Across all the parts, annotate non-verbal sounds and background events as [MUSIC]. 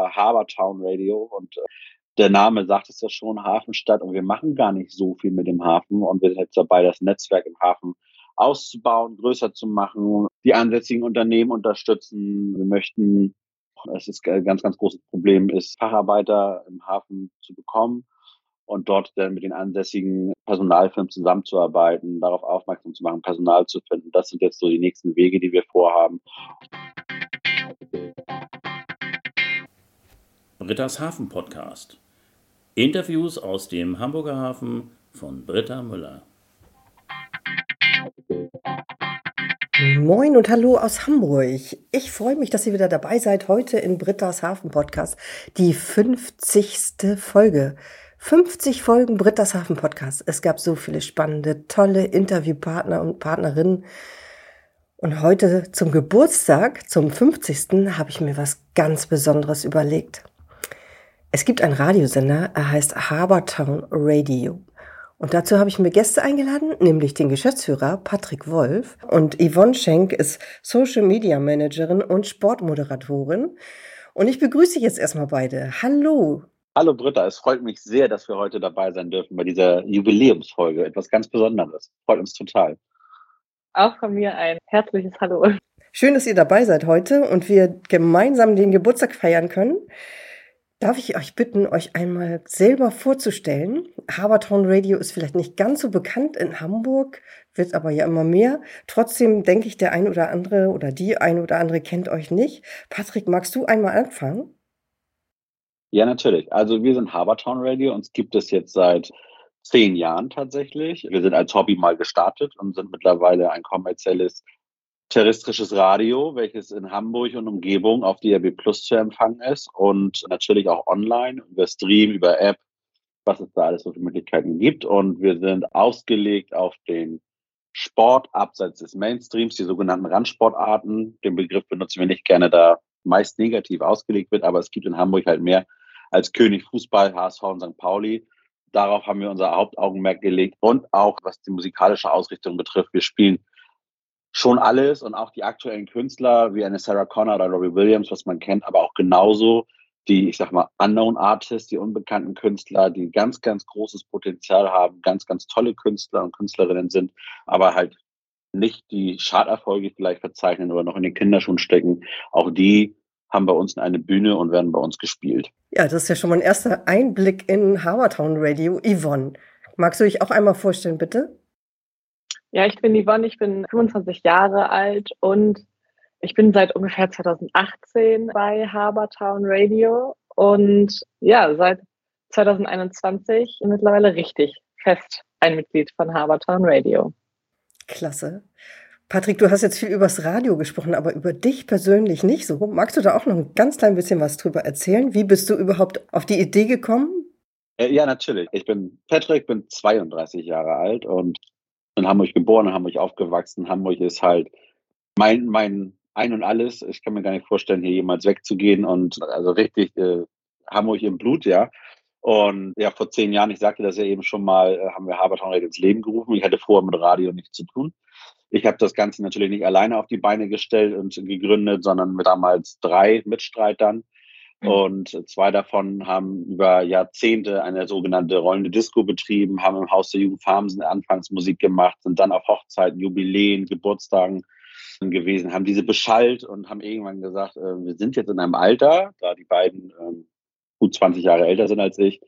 aber Habertown Radio und äh, der Name sagt es ja schon, Hafenstadt und wir machen gar nicht so viel mit dem Hafen und wir sind jetzt dabei, das Netzwerk im Hafen auszubauen, größer zu machen, die ansässigen Unternehmen unterstützen. Wir möchten, es ist ein ganz, ganz großes Problem, ist Facharbeiter im Hafen zu bekommen und dort dann mit den ansässigen Personalfirmen zusammenzuarbeiten, darauf aufmerksam zu machen, Personal zu finden. Das sind jetzt so die nächsten Wege, die wir vorhaben. Britta's Hafen Podcast. Interviews aus dem Hamburger Hafen von Britta Müller. Moin und hallo aus Hamburg. Ich freue mich, dass ihr wieder dabei seid heute in Britta's Hafen Podcast. Die 50. Folge. 50 Folgen Britta's Hafen Podcast. Es gab so viele spannende, tolle Interviewpartner und Partnerinnen. Und heute zum Geburtstag, zum 50. habe ich mir was ganz Besonderes überlegt. Es gibt einen Radiosender, er heißt Habertown Radio. Und dazu habe ich mir Gäste eingeladen, nämlich den Geschäftsführer Patrick Wolf und Yvonne Schenk ist Social Media Managerin und Sportmoderatorin. Und ich begrüße jetzt erstmal beide. Hallo. Hallo Britta, es freut mich sehr, dass wir heute dabei sein dürfen bei dieser Jubiläumsfolge. Etwas ganz Besonderes. Freut uns total. Auch von mir ein herzliches Hallo. Schön, dass ihr dabei seid heute und wir gemeinsam den Geburtstag feiern können. Darf ich euch bitten, euch einmal selber vorzustellen? Habertown Radio ist vielleicht nicht ganz so bekannt in Hamburg, wird aber ja immer mehr. Trotzdem denke ich, der ein oder andere oder die ein oder andere kennt euch nicht. Patrick, magst du einmal anfangen? Ja, natürlich. Also wir sind Habertown Radio. Uns gibt es jetzt seit zehn Jahren tatsächlich. Wir sind als Hobby mal gestartet und sind mittlerweile ein kommerzielles terrestrisches Radio, welches in Hamburg und Umgebung auf DRB Plus zu empfangen ist und natürlich auch online über Stream, über App, was es da alles so für Möglichkeiten gibt. Und wir sind ausgelegt auf den Sport abseits des Mainstreams, die sogenannten Randsportarten. Den Begriff benutzen wir nicht gerne, da meist negativ ausgelegt wird, aber es gibt in Hamburg halt mehr als König Fußball, HSV und St. Pauli. Darauf haben wir unser Hauptaugenmerk gelegt und auch was die musikalische Ausrichtung betrifft. Wir spielen schon alles und auch die aktuellen Künstler wie eine Sarah Connor oder Robbie Williams, was man kennt, aber auch genauso die, ich sag mal, unknown Artists, die unbekannten Künstler, die ganz, ganz großes Potenzial haben, ganz, ganz tolle Künstler und Künstlerinnen sind, aber halt nicht die Charterfolge vielleicht verzeichnen oder noch in den Kinderschuhen stecken. Auch die haben bei uns eine Bühne und werden bei uns gespielt. Ja, das ist ja schon mal ein erster Einblick in Habertown Radio. Yvonne, magst du dich auch einmal vorstellen, bitte? Ja, ich bin Yvonne, ich bin 25 Jahre alt und ich bin seit ungefähr 2018 bei Habertown Radio und ja, seit 2021 mittlerweile richtig fest ein Mitglied von Habertown Radio. Klasse. Patrick, du hast jetzt viel übers Radio gesprochen, aber über dich persönlich nicht so. Magst du da auch noch ein ganz klein bisschen was drüber erzählen? Wie bist du überhaupt auf die Idee gekommen? Äh, ja, natürlich. Ich bin Patrick, bin 32 Jahre alt und in Hamburg geboren, in Hamburg aufgewachsen. Hamburg ist halt mein, mein Ein und Alles. Ich kann mir gar nicht vorstellen, hier jemals wegzugehen und also richtig äh, Hamburg im Blut, ja. Und ja, vor zehn Jahren, ich sagte das ja eben schon mal, äh, haben wir Habertown ins Leben gerufen. Ich hatte vorher mit Radio nichts zu tun. Ich habe das Ganze natürlich nicht alleine auf die Beine gestellt und gegründet, sondern mit damals drei Mitstreitern. Mhm. Und zwei davon haben über Jahrzehnte eine sogenannte rollende Disco betrieben, haben im Haus der Jugend Farmsen Anfangsmusik gemacht, sind dann auf Hochzeiten, Jubiläen, Geburtstagen gewesen, haben diese beschallt und haben irgendwann gesagt, äh, wir sind jetzt in einem Alter, da die beiden ähm, gut 20 Jahre älter sind als ich,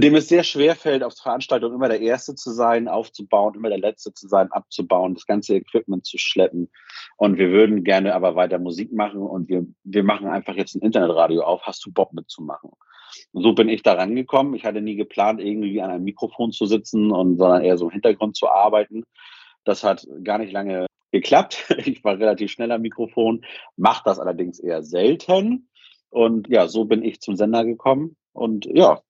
dem es sehr schwer fällt, auf Veranstaltungen immer der Erste zu sein, aufzubauen, immer der Letzte zu sein, abzubauen, das ganze Equipment zu schleppen. Und wir würden gerne aber weiter Musik machen und wir, wir machen einfach jetzt ein Internetradio auf. Hast du Bock mitzumachen? Und so bin ich da rangekommen. Ich hatte nie geplant, irgendwie an einem Mikrofon zu sitzen und sondern eher so im Hintergrund zu arbeiten. Das hat gar nicht lange geklappt. [LAUGHS] Ich war relativ schnell am Mikrofon, mache das allerdings eher selten. Und ja, so bin ich zum Sender gekommen. Und ja,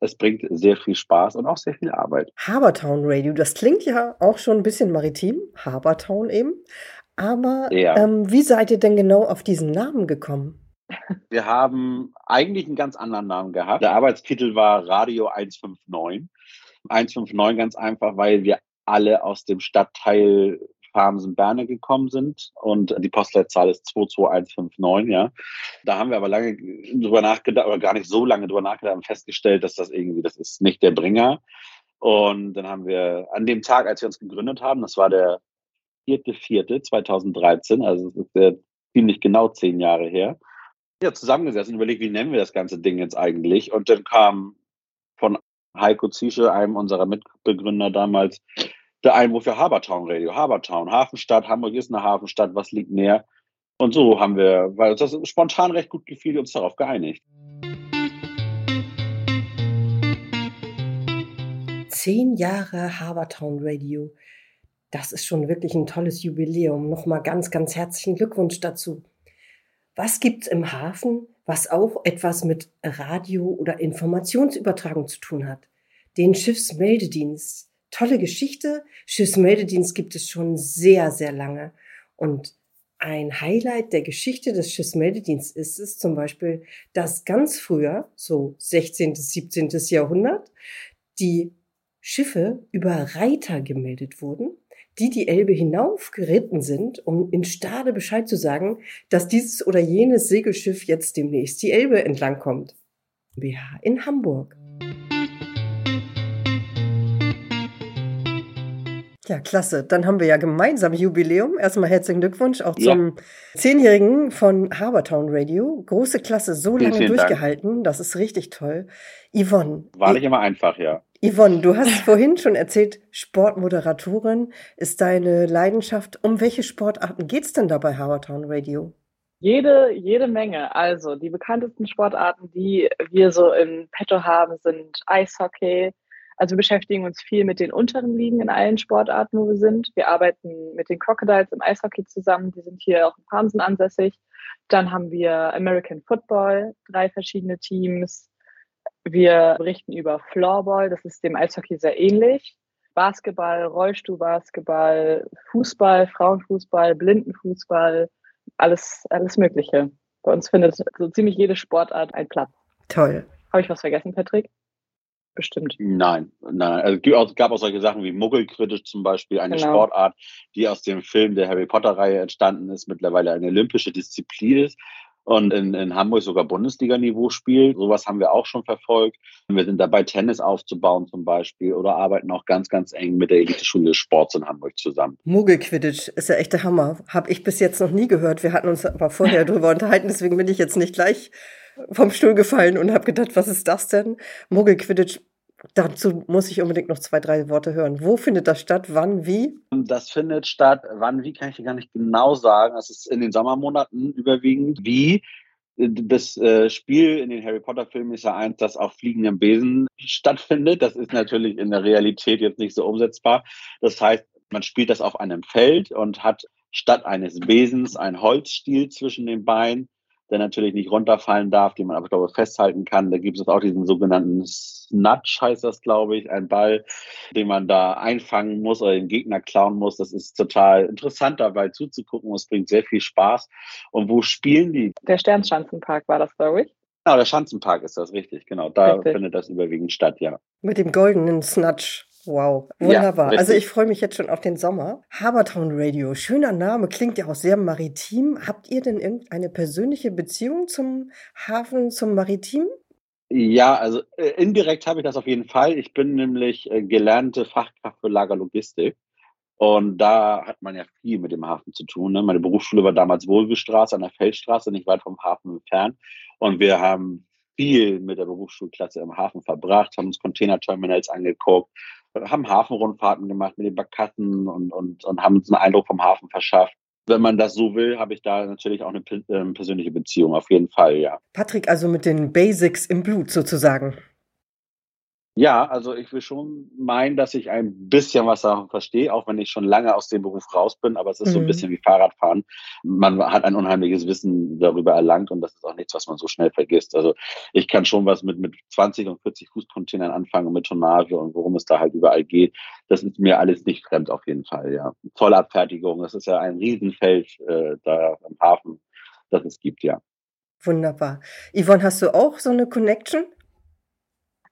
es bringt sehr viel Spaß und auch sehr viel Arbeit. Habertown Radio, das klingt ja auch schon ein bisschen maritim, Habertown eben. Aber ja. ähm, wie seid ihr denn genau auf diesen Namen gekommen? [LAUGHS] Wir haben eigentlich einen ganz anderen Namen gehabt. Der Arbeitstitel war Radio 159. 159 ganz einfach, weil wir alle aus dem Stadtteil Farmsen-Berne gekommen sind und die Postleitzahl ist 22159, ja. Da haben wir aber lange drüber nachgedacht, oder gar nicht so lange drüber nachgedacht und festgestellt, dass das irgendwie, das ist nicht der Bringer. Und dann haben wir an dem Tag, als wir uns gegründet haben, das war der 4.4.2013, also das ist ja ziemlich genau zehn Jahre her, ja, zusammengesessen und überlegt, wie nennen wir das ganze Ding jetzt eigentlich? Und dann kam von Heiko Ziesche, einem unserer Mitbegründer damals, der Einwurf für Habertown Radio. Habertown, Hafenstadt, Hamburg ist eine Hafenstadt, was liegt näher? Und so haben wir, weil uns das spontan recht gut gefiel, uns darauf geeinigt. Zehn Jahre Habertown Radio. Das ist schon wirklich ein tolles Jubiläum. Nochmal ganz, ganz herzlichen Glückwunsch dazu. Was gibt's im Hafen, was auch etwas mit Radio- oder Informationsübertragung zu tun hat? Den Schiffsmeldedienst. Tolle Geschichte. Schiffsmeldedienst gibt es schon sehr, sehr lange. Und ein Highlight der Geschichte des Schiffsmeldedienstes ist es zum Beispiel, dass ganz früher, so 16. bis 17. Jahrhundert, die Schiffe über Reiter gemeldet wurden die die Elbe hinaufgeritten sind, um in Stade Bescheid zu sagen, dass dieses oder jenes Segelschiff jetzt demnächst die Elbe entlang kommt. BH in Hamburg. Ja, klasse. Dann haben wir ja gemeinsam Jubiläum. Erstmal herzlichen Glückwunsch auch zum Zehnjährigen von Habertown Radio. Große Klasse, so lange vielen durchgehalten. Dank. Das ist richtig toll. Yvonne. War nicht immer einfach, ja. Yvonne, du hast vorhin schon erzählt, Sportmoderatorin ist deine Leidenschaft. Um welche Sportarten geht es denn da bei Habertown Radio? Jede, jede Menge. Also die bekanntesten Sportarten, die wir so im Petto haben, sind Eishockey. Also wir beschäftigen uns viel mit den unteren Ligen in allen Sportarten, wo wir sind. Wir arbeiten mit den Crocodiles im Eishockey zusammen. Die sind hier auch in Palmsen ansässig. Dann haben wir American Football, drei verschiedene Teams. Wir berichten über Floorball, das ist dem Eishockey sehr ähnlich. Basketball, Rollstuhlbasketball, Fußball, Frauenfußball, Blindenfußball, alles, alles Mögliche. Bei uns findet so ziemlich jede Sportart einen Platz. Toll. Habe ich was vergessen, Patrick? Bestimmt. Nein, nein. Also es gab auch solche Sachen wie Muggelquidditch zum Beispiel, eine genau. Sportart, die aus dem Film der Harry Potter-Reihe entstanden ist, mittlerweile eine olympische Disziplin ist und in, in Hamburg sogar Bundesliga-Niveau spielt. Sowas haben wir auch schon verfolgt. Wir sind dabei, Tennis aufzubauen zum Beispiel oder arbeiten auch ganz, ganz eng mit der Elite-Schule des Sports in Hamburg zusammen. Mogelquidditch ist ja echt der Hammer. Habe ich bis jetzt noch nie gehört. Wir hatten uns aber vorher [LAUGHS] drüber unterhalten, deswegen bin ich jetzt nicht gleich vom Stuhl gefallen und habe gedacht, was ist das denn? Mogelquidditch Dazu muss ich unbedingt noch zwei, drei Worte hören. Wo findet das statt? Wann? Wie? Das findet statt. Wann? Wie kann ich dir gar nicht genau sagen. Das ist in den Sommermonaten überwiegend. Wie? Das äh, Spiel in den Harry Potter Filmen ist ja eins, das auf fliegendem Besen stattfindet. Das ist natürlich in der Realität jetzt nicht so umsetzbar. Das heißt, man spielt das auf einem Feld und hat statt eines Besens ein Holzstiel zwischen den Beinen der natürlich nicht runterfallen darf, den man aber, glaube ich, festhalten kann. Da gibt es auch diesen sogenannten Snatch, heißt das, glaube ich, ein Ball, den man da einfangen muss oder den Gegner klauen muss. Das ist total interessant dabei zuzugucken. Es bringt sehr viel Spaß. Und wo spielen die? Der Sternschanzenpark war das, glaube ich. Genau, der Schanzenpark ist das, richtig, genau. Da richtig. findet das überwiegend statt, ja. Mit dem goldenen Snatch. Wow, wunderbar. Ja, also ich freue mich jetzt schon auf den Sommer. Habertown Radio, schöner Name, klingt ja auch sehr maritim. Habt ihr denn irgendeine persönliche Beziehung zum Hafen, zum Maritim? Ja, also äh, indirekt habe ich das auf jeden Fall. Ich bin nämlich äh, gelernte Fachkraft für Lagerlogistik. Und da hat man ja viel mit dem Hafen zu tun. Ne? Meine Berufsschule war damals Wohlgestraße an der Feldstraße, nicht weit vom Hafen entfernt. Und wir haben viel mit der Berufsschulklasse im Hafen verbracht, haben uns Containerterminals angeguckt, haben Hafenrundfahrten gemacht mit den Barkassen und, und, und haben uns einen Eindruck vom Hafen verschafft. Wenn man das so will, habe ich da natürlich auch eine ähm, persönliche Beziehung, auf jeden Fall, ja. Patrick, also mit den Basics im Blut sozusagen. Ja, also ich will schon meinen, dass ich ein bisschen was davon verstehe, auch wenn ich schon lange aus dem Beruf raus bin, aber es ist mhm. so ein mhm. bisschen wie Fahrradfahren. Man hat ein unheimliches Wissen darüber erlangt und das ist auch nichts, was man so schnell vergisst. Also ich kann schon was mit, mit 20 und 40 Fußcontainern anfangen, mit Tonnage und worum es da halt überall geht. Das ist mir alles nicht fremd auf jeden Fall, ja. Zollabfertigung, das ist ja ein Riesenfeld äh, da am Hafen, das es gibt, ja. Wunderbar. Yvonne, hast du auch so eine Connection?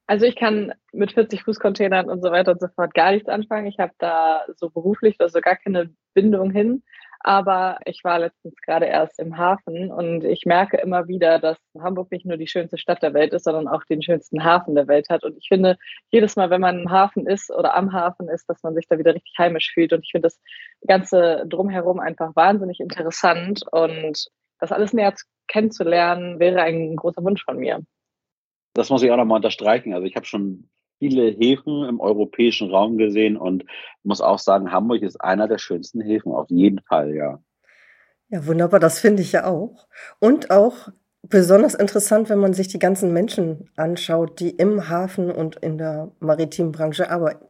Also ich kann mit 40 Fußcontainern und so weiter und so fort gar nichts anfangen. Ich habe da so beruflich also gar keine Bindung hin. Aber ich war letztens gerade erst im Hafen und ich merke immer wieder, dass Hamburg nicht nur die schönste Stadt der Welt ist, sondern auch den schönsten Hafen der Welt hat. Und ich finde, jedes Mal, wenn man im Hafen ist oder am Hafen ist, dass man sich da wieder richtig heimisch fühlt. Und ich finde das Ganze drumherum einfach wahnsinnig interessant. Und das alles näher kennenzulernen, wäre ein großer Wunsch von mir. Das muss ich auch nochmal unterstreichen. Also ich habe schon viele Häfen im europäischen Raum gesehen und muss auch sagen, Hamburg ist einer der schönsten Häfen, auf jeden Fall, ja. Ja, wunderbar, das finde ich ja auch. Und auch besonders interessant, wenn man sich die ganzen Menschen anschaut, die im Hafen und in der maritimen Branche arbeiten.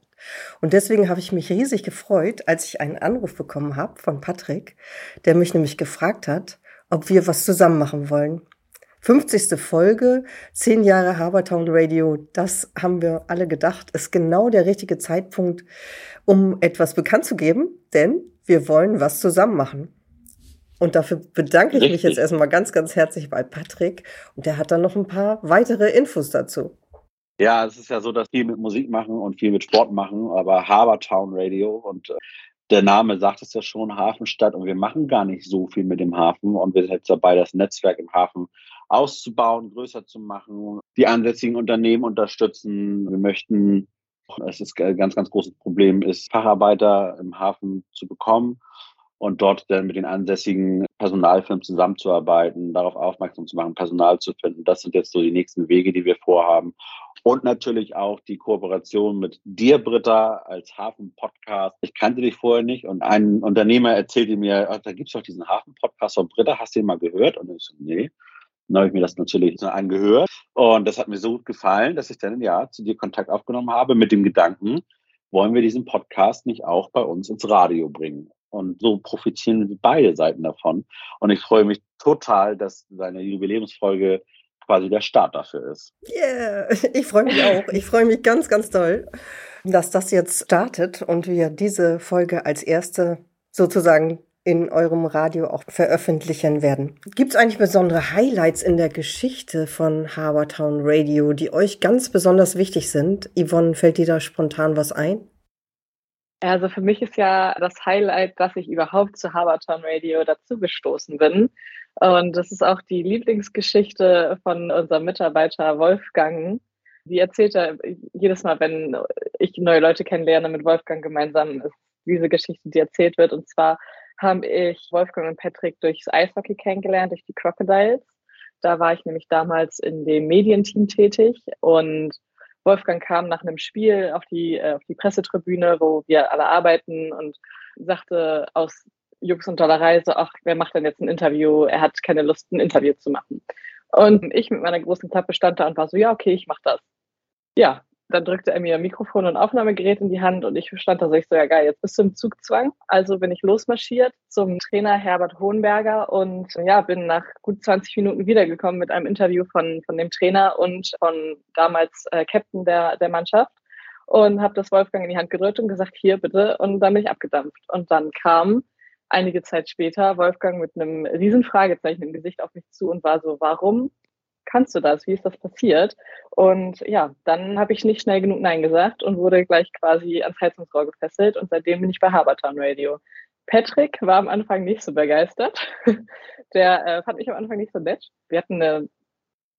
Und deswegen habe ich mich riesig gefreut, als ich einen Anruf bekommen habe von Patrick, der mich nämlich gefragt hat, ob wir was zusammen machen wollen. 50. Folge, 10 Jahre Habertown Radio, das haben wir alle gedacht, ist genau der richtige Zeitpunkt, um etwas bekannt zu geben, denn wir wollen was zusammen machen. Und dafür bedanke ich Richtig. mich jetzt erstmal ganz, ganz herzlich bei Patrick. Und der hat dann noch ein paar weitere Infos dazu. Ja, es ist ja so, dass viel mit Musik machen und viel mit Sport machen, aber Habertown Radio und äh, der Name sagt es ja schon, Hafenstadt und wir machen gar nicht so viel mit dem Hafen und wir sind jetzt dabei, das Netzwerk im Hafen auszubauen, größer zu machen, die ansässigen Unternehmen unterstützen. Wir möchten, es ist ein ganz, ganz großes Problem, ist Facharbeiter im Hafen zu bekommen und dort dann mit den ansässigen Personalfirmen zusammenzuarbeiten, darauf aufmerksam zu machen, Personal zu finden. Das sind jetzt so die nächsten Wege, die wir vorhaben. Und natürlich auch die Kooperation mit dir, Britta, als Hafen-Podcast. Ich kannte dich vorher nicht und ein Unternehmer erzählte mir, oh, da gibt's doch diesen Hafen-Podcast von Britta, hast du den mal gehört? Und ich so, nee. Dann habe ich mir das natürlich so angehört und das hat mir so gut gefallen, dass ich dann ja zu dir Kontakt aufgenommen habe mit dem Gedanken, wollen wir diesen Podcast nicht auch bei uns ins Radio bringen? Und so profitieren beide Seiten davon. Und ich freue mich total, dass seine Jubiläumsfolge quasi der Start dafür ist. Yeah, ich freue mich auch. Ich freue mich ganz, ganz toll, dass das jetzt startet und wir diese Folge als erste sozusagen in eurem Radio auch veröffentlichen werden. Gibt es eigentlich besondere Highlights in der Geschichte von Habertown Radio, die euch ganz besonders wichtig sind? Yvonne, fällt dir da spontan was ein? Also für mich ist ja das Highlight, dass ich überhaupt zu Habertown Radio dazugestoßen bin. Und das ist auch die Lieblingsgeschichte von unserem Mitarbeiter Wolfgang. Die erzählt er jedes Mal, wenn ich neue Leute kennenlerne mit Wolfgang gemeinsam, ist diese Geschichte, die erzählt wird. Und zwar habe ich Wolfgang und Patrick durchs Eishockey kennengelernt, durch die Crocodiles. Da war ich nämlich damals in dem Medienteam tätig und Wolfgang kam nach einem Spiel auf die, äh, auf die Pressetribüne, wo wir alle arbeiten und sagte aus Jux und Dollerei so, ach, wer macht denn jetzt ein Interview? Er hat keine Lust, ein Interview zu machen. Und ich mit meiner großen Klappe stand da und war so, ja, okay, ich mach das. Ja, dann drückte er mir Mikrofon und Aufnahmegerät in die Hand und ich stand da so, ich so, ja geil, jetzt bist du im Zugzwang. Also bin ich losmarschiert zum Trainer Herbert Hohenberger und ja, bin nach gut 20 Minuten wiedergekommen mit einem Interview von, von dem Trainer und von damals äh, Captain der, der Mannschaft und habe das Wolfgang in die Hand gedrückt und gesagt, hier bitte und dann bin ich abgedampft. Und dann kam einige Zeit später Wolfgang mit einem riesen Fragezeichen im Gesicht auf mich zu und war so, warum kannst du das? Wie ist das passiert? Und ja, dann habe ich nicht schnell genug Nein gesagt und wurde gleich quasi ans Heizungsrohr gefesselt und seitdem bin ich bei Habertown Radio. Patrick war am Anfang nicht so begeistert. [LAUGHS] Der äh, fand mich am Anfang nicht so nett. Wir hatten eine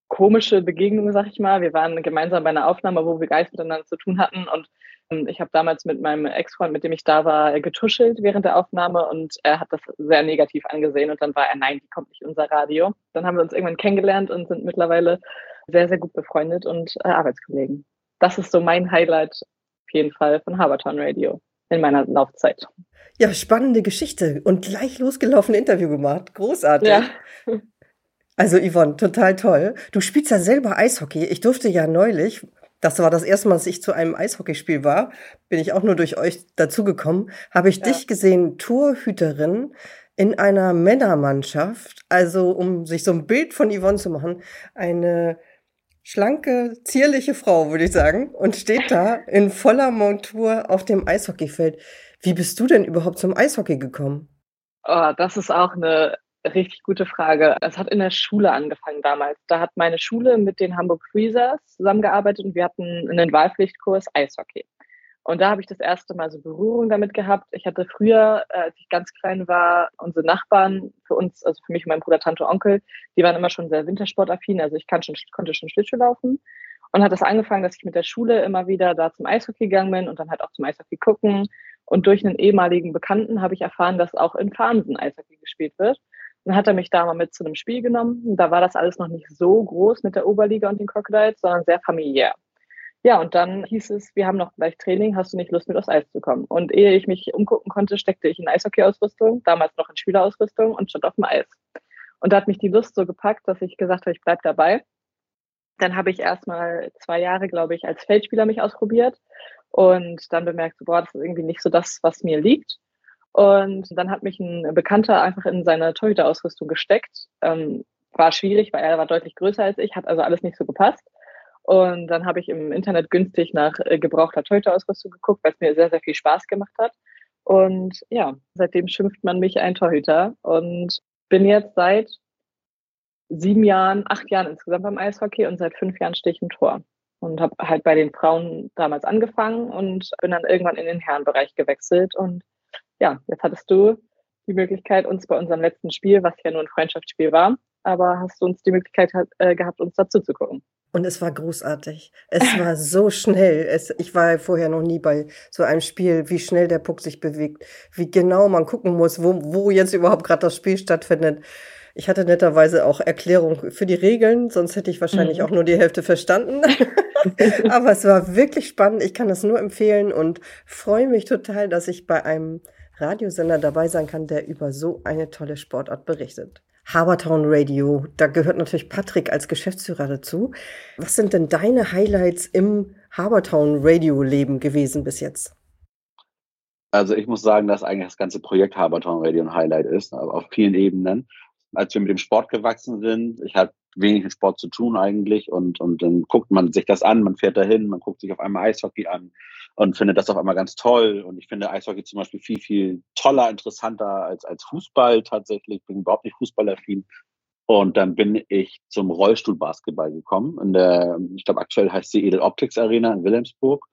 komische Begegnung, sag ich mal. Wir waren gemeinsam bei einer Aufnahme, wo wir Geist miteinander zu tun hatten und ich habe damals mit meinem Ex-Freund, mit dem ich da war, getuschelt während der Aufnahme und er hat das sehr negativ angesehen und dann war er, nein, die kommt nicht unser Radio. Dann haben wir uns irgendwann kennengelernt und sind mittlerweile sehr, sehr gut befreundet und äh, Arbeitskollegen. Das ist so mein Highlight auf jeden Fall von Habertown Radio in meiner Laufzeit. Ja, spannende Geschichte und gleich losgelaufen Interview gemacht. Großartig. Ja. Also Yvonne, total toll. Du spielst ja selber Eishockey. Ich durfte ja neulich das war das erste Mal, dass ich zu einem Eishockeyspiel war. Bin ich auch nur durch euch dazugekommen. Habe ich ja. dich gesehen, Torhüterin in einer Männermannschaft. Also, um sich so ein Bild von Yvonne zu machen, eine schlanke, zierliche Frau, würde ich sagen, und steht da in voller Montur auf dem Eishockeyfeld. Wie bist du denn überhaupt zum Eishockey gekommen? Oh, das ist auch eine Richtig gute Frage. Es hat in der Schule angefangen damals. Da hat meine Schule mit den Hamburg Freezers zusammengearbeitet und wir hatten einen Wahlpflichtkurs Eishockey. Und da habe ich das erste Mal so Berührung damit gehabt. Ich hatte früher, äh, als ich ganz klein war, unsere Nachbarn für uns, also für mich und meinen Bruder, Tante, Onkel, die waren immer schon sehr wintersportaffin. Also ich kann schon, konnte schon Schlittschuh laufen. Und hat das angefangen, dass ich mit der Schule immer wieder da zum Eishockey gegangen bin und dann halt auch zum Eishockey gucken. Und durch einen ehemaligen Bekannten habe ich erfahren, dass auch in Farnsen Eishockey gespielt wird. Dann hat er mich da mal mit zu einem Spiel genommen. Da war das alles noch nicht so groß mit der Oberliga und den Crocodiles, sondern sehr familiär. Ja, und dann hieß es, wir haben noch gleich Training, hast du nicht Lust mit aufs Eis zu kommen? Und ehe ich mich umgucken konnte, steckte ich in Eishockey-Ausrüstung, damals noch in Spielerausrüstung und stand auf dem Eis. Und da hat mich die Lust so gepackt, dass ich gesagt habe, ich bleib dabei. Dann habe ich erstmal zwei Jahre, glaube ich, als Feldspieler mich ausprobiert und dann bemerkt, boah, das ist irgendwie nicht so das, was mir liegt. Und dann hat mich ein Bekannter einfach in seine Torhüterausrüstung gesteckt. Ähm, war schwierig, weil er war deutlich größer als ich, hat also alles nicht so gepasst. Und dann habe ich im Internet günstig nach äh, gebrauchter Torhüterausrüstung geguckt, weil es mir sehr, sehr viel Spaß gemacht hat. Und ja, seitdem schimpft man mich ein Torhüter und bin jetzt seit sieben Jahren, acht Jahren insgesamt beim Eishockey und seit fünf Jahren stehe ich im Tor. Und habe halt bei den Frauen damals angefangen und bin dann irgendwann in den Herrenbereich gewechselt. Und ja, jetzt hattest du die Möglichkeit, uns bei unserem letzten Spiel, was ja nur ein Freundschaftsspiel war, aber hast du uns die Möglichkeit äh, gehabt, uns dazu zu gucken. Und es war großartig. Es war so schnell. Es, ich war vorher noch nie bei so einem Spiel, wie schnell der Puck sich bewegt, wie genau man gucken muss, wo, wo jetzt überhaupt gerade das Spiel stattfindet. Ich hatte netterweise auch Erklärung für die Regeln, sonst hätte ich wahrscheinlich mhm. auch nur die Hälfte verstanden. [LAUGHS] [LAUGHS] Aber es war wirklich spannend. Ich kann das nur empfehlen und freue mich total, dass ich bei einem Radiosender dabei sein kann, der über so eine tolle Sportart berichtet. Habertown Radio. Da gehört natürlich Patrick als Geschäftsführer dazu. Was sind denn deine Highlights im Habertown Radio Leben gewesen bis jetzt? Also ich muss sagen, dass eigentlich das ganze Projekt Habertown Radio ein Highlight ist, auf vielen Ebenen. Als wir mit dem Sport gewachsen sind, ich hatte wenig mit Sport zu tun eigentlich und, und dann guckt man sich das an, man fährt dahin, man guckt sich auf einmal Eishockey an, und finde das auf einmal ganz toll. Und ich finde Eishockey zum Beispiel viel, viel toller, interessanter als, als Fußball tatsächlich. Ich bin überhaupt nicht fußballaffin. Und dann bin ich zum Rollstuhlbasketball gekommen. In der, ich glaube, aktuell heißt sie Edel Optics Arena in Wilhelmsburg.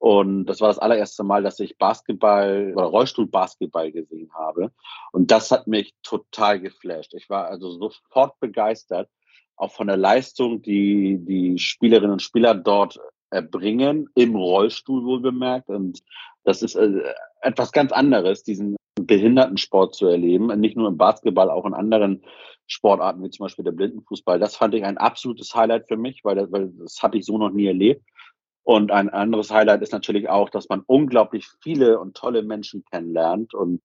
Und das war das allererste Mal, dass ich Basketball oder Rollstuhlbasketball gesehen habe. Und das hat mich total geflasht. Ich war also sofort begeistert, auch von der Leistung, die die Spielerinnen und Spieler dort erbringen, im Rollstuhl wohl bemerkt. Und das ist äh, etwas ganz anderes, diesen Behindertensport zu erleben. Nicht nur im Basketball, auch in anderen Sportarten, wie zum Beispiel der Blindenfußball. Das fand ich ein absolutes Highlight für mich, weil das, weil das habe ich so noch nie erlebt. Und ein anderes Highlight ist natürlich auch, dass man unglaublich viele und tolle Menschen kennenlernt und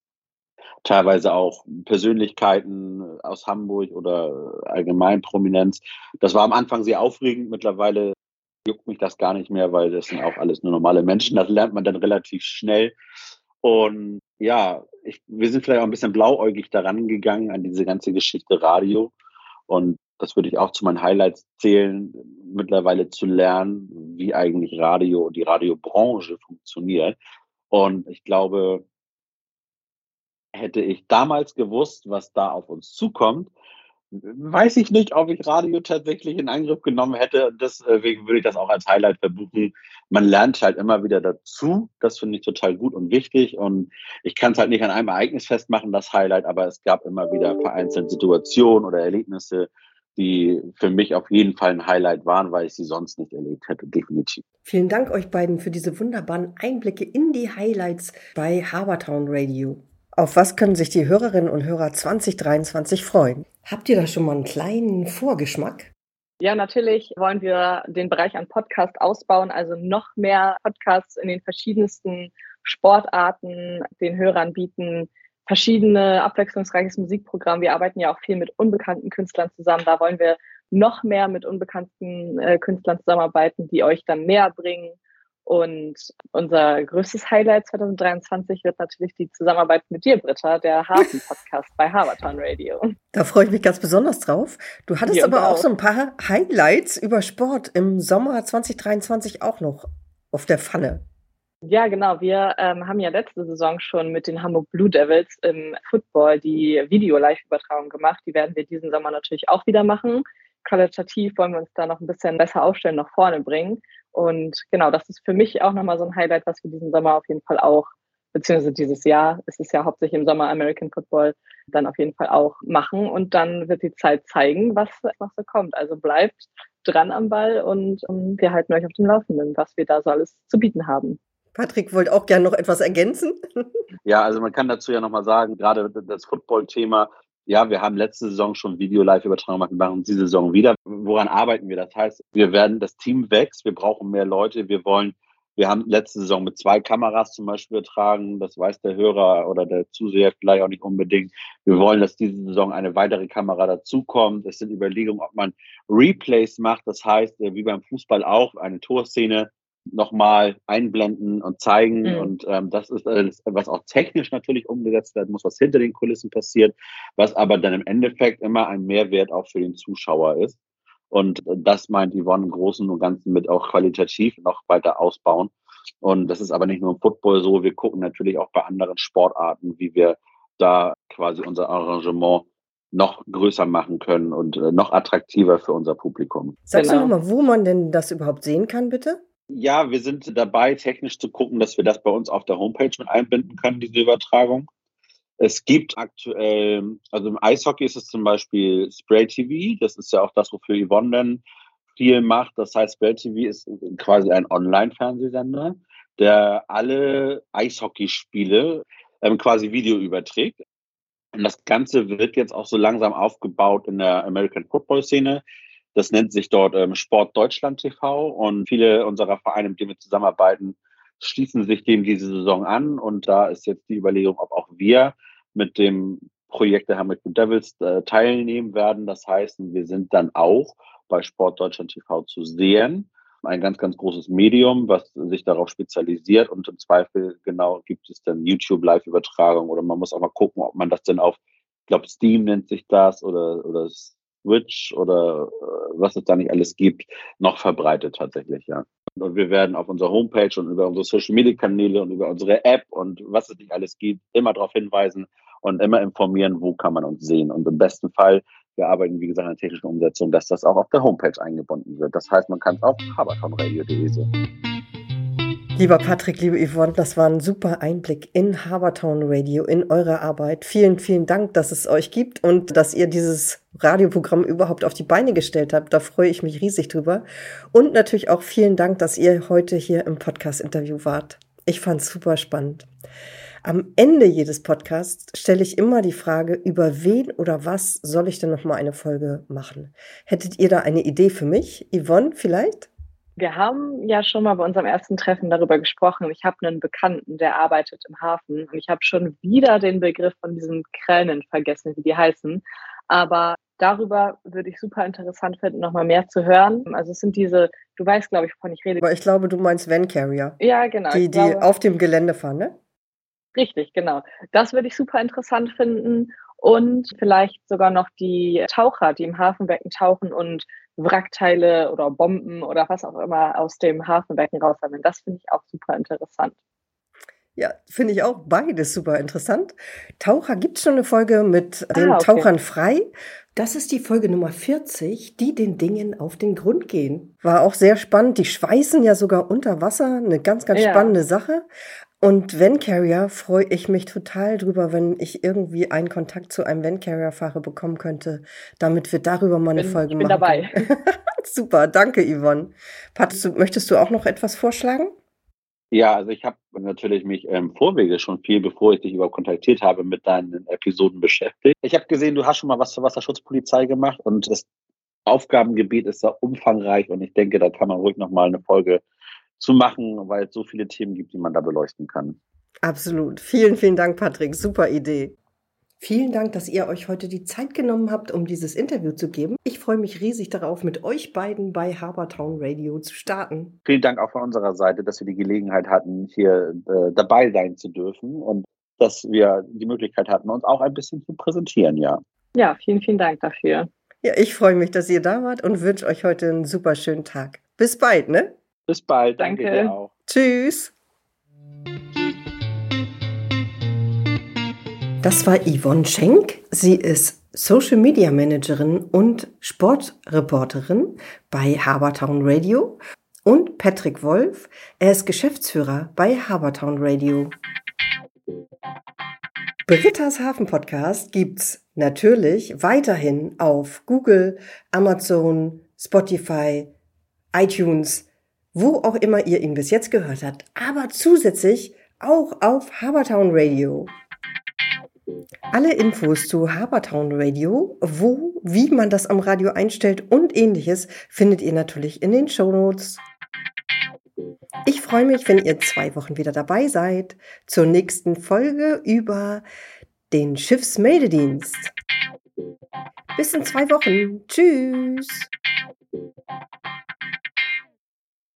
teilweise auch Persönlichkeiten aus Hamburg oder allgemein Prominenz. Das war am Anfang sehr aufregend. Mittlerweile juckt mich das gar nicht mehr, weil das sind auch alles nur normale Menschen. Das lernt man dann relativ schnell. Und ja, ich, wir sind vielleicht auch ein bisschen blauäugig daran gegangen an diese ganze Geschichte Radio. Und das würde ich auch zu meinen Highlights zählen, mittlerweile zu lernen, wie eigentlich Radio und die Radiobranche funktioniert. Und ich glaube, hätte ich damals gewusst, was da auf uns zukommt, weiß ich nicht, ob ich Radio tatsächlich in Angriff genommen hätte. Deswegen würde ich das auch als Highlight verbuchen. Man lernt halt immer wieder dazu. Das finde ich total gut und wichtig. Und ich kann es halt nicht an einem Ereignis festmachen, das Highlight, aber es gab immer wieder vereinzelte Situationen oder Erlebnisse, die für mich auf jeden Fall ein Highlight waren, weil ich sie sonst nicht erlebt hätte, definitiv. Vielen Dank euch beiden für diese wunderbaren Einblicke in die Highlights bei Habertown Radio. Auf was können sich die Hörerinnen und Hörer 2023 freuen? Habt ihr da schon mal einen kleinen Vorgeschmack? Ja, natürlich wollen wir den Bereich an Podcast ausbauen, also noch mehr Podcasts in den verschiedensten Sportarten den Hörern bieten, verschiedene abwechslungsreiches Musikprogramm. Wir arbeiten ja auch viel mit unbekannten Künstlern zusammen. Da wollen wir noch mehr mit unbekannten äh, Künstlern zusammenarbeiten, die euch dann näher bringen und unser größtes Highlight 2023 wird natürlich die Zusammenarbeit mit dir, Britta, der Hafen-Podcast bei Habertown Radio. Da freue ich mich ganz besonders drauf. Du hattest aber auch, auch so ein paar Highlights über Sport im Sommer 2023 auch noch auf der Pfanne. Ja, genau. Wir ähm, haben ja letzte Saison schon mit den Hamburg Blue Devils im Football die Video-Live-Übertragung gemacht. Die werden wir diesen Sommer natürlich auch wieder machen. qualitativ wollen wir uns da noch ein bisschen besser aufstellen, nach vorne bringen. Und genau, das ist für mich auch nochmal so ein Highlight, was wir diesen Sommer auf jeden Fall auch, beziehungsweise dieses Jahr, es ist ja hauptsächlich im Sommer American Football, dann auf jeden Fall auch machen. Und dann wird die Zeit zeigen, was noch so kommt. Also bleibt dran am Ball und ähm, wir halten euch auf dem Laufenden, was wir da so alles zu bieten haben. Patrick wollte auch gerne noch etwas ergänzen. [LAUGHS] Ja, also man kann dazu ja nochmal sagen, gerade das Football-Thema, ja, wir haben letzte Saison schon Video-Live-Übertragung gemacht, machen diese Saison wieder. Woran arbeiten wir? Das heißt, wir werden, das Team wächst, wir brauchen mehr Leute, wir wollen wir haben letzte Saison mit zwei Kameras zum Beispiel getragen. Das weiß der Hörer oder der Zuseher vielleicht auch nicht unbedingt. Wir wollen, dass diese Saison eine weitere Kamera dazukommt. Es sind Überlegungen, ob man Replays macht. Das heißt, äh, wie beim Fußball auch, eine Torszene nochmal einblenden und zeigen. Mhm. Und ähm, das ist alles, was auch technisch natürlich umgesetzt werden muss, was hinter den Kulissen passiert, was aber dann im Endeffekt immer ein Mehrwert auch für den Zuschauer ist. Und das meint Yvonne im Großen und Ganzen mit auch qualitativ noch weiter ausbauen. Und das ist aber nicht nur im Football so. Wir gucken natürlich auch bei anderen Sportarten, wie wir da quasi unser Arrangement noch größer machen können und äh, noch attraktiver für unser Publikum. Sagst genau. du nochmal, wo man denn das überhaupt sehen kann, bitte? Ja, wir sind dabei, technisch zu gucken, dass wir das bei uns auf der Homepage mit einbinden können, diese Übertragung. Es gibt aktuell, also im Eishockey ist es zum Beispiel Spray TV. Das ist ja auch das, wofür Yvonne dann viel macht. Das heißt, Spray TV ist quasi ein Online-Fernsehsender, der alle Eishockeyspiele ähm, quasi Video überträgt. Und das Ganze wird jetzt auch so langsam aufgebaut in der American Football Szene. Das nennt sich dort ähm, Sport Deutschland TV und viele unserer Vereine, mit denen wir zusammenarbeiten, schließen sich dem diese Saison an. Und da ist jetzt die Überlegung, ob auch wir mit dem Projekt der Hamilton Devils äh, teilnehmen werden. Das heißt, wir sind dann auch bei Sport Deutschland TV zu sehen. Ein ganz, ganz großes Medium, was sich darauf spezialisiert und im Zweifel genau gibt es dann YouTube Live-Übertragung oder man muss auch mal gucken, ob man das denn auf, ich glaube, Steam nennt sich das oder, oder Switch oder äh, was es da nicht alles gibt, noch verbreitet tatsächlich, ja. Und wir werden auf unserer Homepage und über unsere Social Media Kanäle und über unsere App und was es nicht alles gibt, immer darauf hinweisen und immer informieren, wo kann man uns sehen. Und im besten Fall, wir arbeiten, wie gesagt, an der technischen Umsetzung, dass das auch auf der Homepage eingebunden wird. Das heißt, man kann es auf habertonradio.de sehen. Lieber Patrick, liebe Yvonne, das war ein super Einblick in Habertown Radio, in eure Arbeit. Vielen, vielen Dank, dass es euch gibt und dass ihr dieses Radioprogramm überhaupt auf die Beine gestellt habt. Da freue ich mich riesig drüber. Und natürlich auch vielen Dank, dass ihr heute hier im Podcast-Interview wart. Ich fand es super spannend. Am Ende jedes Podcasts stelle ich immer die Frage, über wen oder was soll ich denn noch mal eine Folge machen? Hättet ihr da eine Idee für mich? Yvonne vielleicht? Wir haben ja schon mal bei unserem ersten Treffen darüber gesprochen. Ich habe einen Bekannten, der arbeitet im Hafen und ich habe schon wieder den Begriff von diesen Kränen vergessen, wie die heißen. Aber darüber würde ich super interessant finden, nochmal mehr zu hören. Also es sind diese, du weißt, glaube ich, wovon ich rede. Aber ich glaube, du meinst Van Carrier. Ja, genau. Die, die glaube, auf dem Gelände fahren, ne? Richtig, genau. Das würde ich super interessant finden. Und vielleicht sogar noch die Taucher, die im Hafenbecken tauchen und Wrackteile oder Bomben oder was auch immer aus dem Hafenbecken raussammeln. Das finde ich auch super interessant. Ja, finde ich auch beides super interessant. Taucher gibt es schon eine Folge mit den ah, okay. Tauchern frei. Das ist die Folge Nummer 40, die den Dingen auf den Grund gehen. War auch sehr spannend. Die schweißen ja sogar unter Wasser. Eine ganz, ganz ja. spannende Sache. Und Van Carrier freue ich mich total drüber, wenn ich irgendwie einen Kontakt zu einem Van Carrier Fahrer bekommen könnte, damit wir darüber mal eine bin, Folge ich bin machen. dabei. [LAUGHS] [LAUGHS] Super, danke Yvonne. Pat, möchtest du auch noch etwas vorschlagen? Ja, also ich habe natürlich mich im ähm, Vorwege schon viel, bevor ich dich überhaupt kontaktiert habe, mit deinen Episoden beschäftigt. Ich habe gesehen, du hast schon mal was zur Wasserschutzpolizei gemacht und das Aufgabengebiet ist da umfangreich und ich denke, da kann man ruhig nochmal eine Folge zu machen, weil es so viele Themen gibt, die man da beleuchten kann. Absolut. Vielen, vielen Dank, Patrick. Super Idee. Vielen Dank, dass ihr euch heute die Zeit genommen habt, um dieses Interview zu geben. Ich freue mich riesig darauf, mit euch beiden bei Habertown Radio zu starten. Vielen Dank auch von unserer Seite, dass wir die Gelegenheit hatten, hier äh, dabei sein zu dürfen und dass wir die Möglichkeit hatten, uns auch ein bisschen zu präsentieren, ja. Ja, vielen, vielen Dank dafür. Ja, ich freue mich, dass ihr da wart und wünsche euch heute einen super schönen Tag. Bis bald, ne? Bis bald. Danke, Danke dir auch. Tschüss. Das war Yvonne Schenk. Sie ist Social Media Managerin und Sportreporterin bei Habertown Radio und Patrick Wolf. Er ist Geschäftsführer bei Habertown Radio. Britta's Hafen Podcast gibt's natürlich weiterhin auf Google, Amazon, Spotify, iTunes, wo auch immer ihr ihn bis jetzt gehört habt, aber zusätzlich auch auf Habertown Radio. Alle Infos zu Habertown Radio, wo, wie man das am Radio einstellt und ähnliches findet ihr natürlich in den Show Notes. Ich freue mich, wenn ihr zwei Wochen wieder dabei seid zur nächsten Folge über den Schiffsmeldedienst. Bis in zwei Wochen. Tschüss.